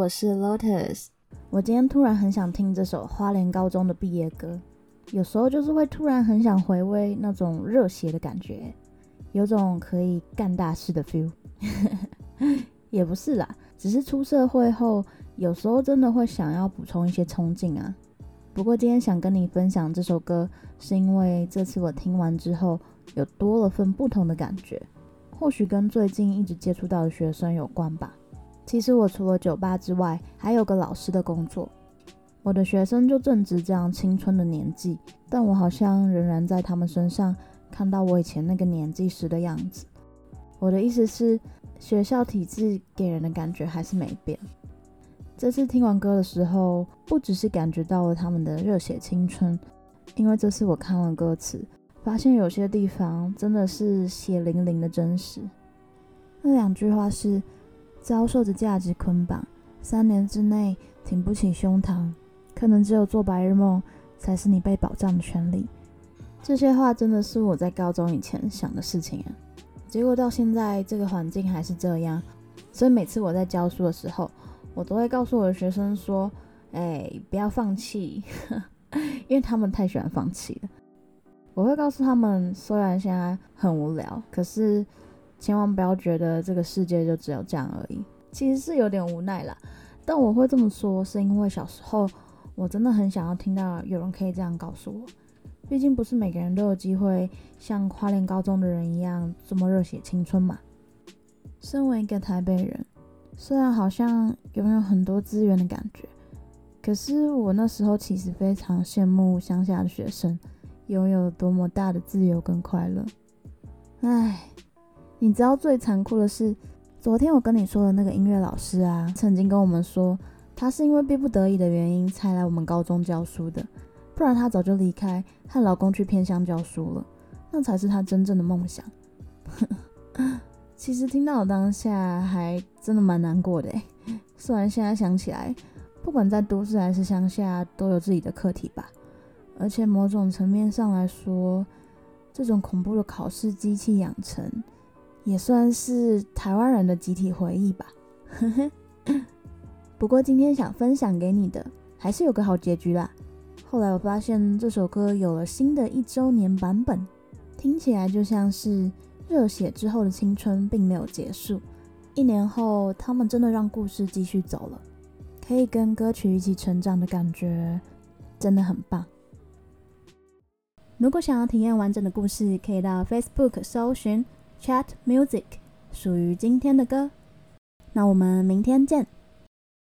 我是 Lotus。我今天突然很想听这首花莲高中的毕业歌，有时候就是会突然很想回味那种热血的感觉，有种可以干大事的 feel。也不是啦，只是出社会后，有时候真的会想要补充一些冲劲啊。不过今天想跟你分享这首歌，是因为这次我听完之后，有多了份不同的感觉。或许跟最近一直接触到的学生有关吧。其实我除了酒吧之外，还有个老师的工作。我的学生就正值这样青春的年纪，但我好像仍然在他们身上看到我以前那个年纪时的样子。我的意思是，学校体制给人的感觉还是没变。这次听完歌的时候，不只是感觉到了他们的热血青春，因为这次我看了歌词。发现有些地方真的是血淋淋的真实。那两句话是：遭受着价值捆绑，三年之内挺不起胸膛，可能只有做白日梦才是你被保障的权利。这些话真的是我在高中以前想的事情啊。结果到现在这个环境还是这样，所以每次我在教书的时候，我都会告诉我的学生说：“哎，不要放弃，因为他们太喜欢放弃了。”我会告诉他们，虽然现在很无聊，可是千万不要觉得这个世界就只有这样而已。其实是有点无奈啦，但我会这么说，是因为小时候我真的很想要听到有人可以这样告诉我。毕竟不是每个人都有机会像花莲高中的人一样这么热血青春嘛。身为一个台北人，虽然好像拥有很多资源的感觉，可是我那时候其实非常羡慕乡下的学生。拥有多么大的自由跟快乐，唉，你知道最残酷的是，昨天我跟你说的那个音乐老师啊，曾经跟我们说，他是因为逼不得已的原因才来我们高中教书的，不然他早就离开和老公去偏乡教书了，那才是他真正的梦想。其实听到当下还真的蛮难过的，虽然现在想起来，不管在都市还是乡下，都有自己的课题吧。而且某种层面上来说，这种恐怖的考试机器养成，也算是台湾人的集体回忆吧。不过今天想分享给你的，还是有个好结局啦。后来我发现这首歌有了新的一周年版本，听起来就像是热血之后的青春并没有结束。一年后，他们真的让故事继续走了，可以跟歌曲一起成长的感觉，真的很棒。如果想要体验完整的故事，可以到 Facebook 搜寻 Chat Music，属于今天的歌。那我们明天见。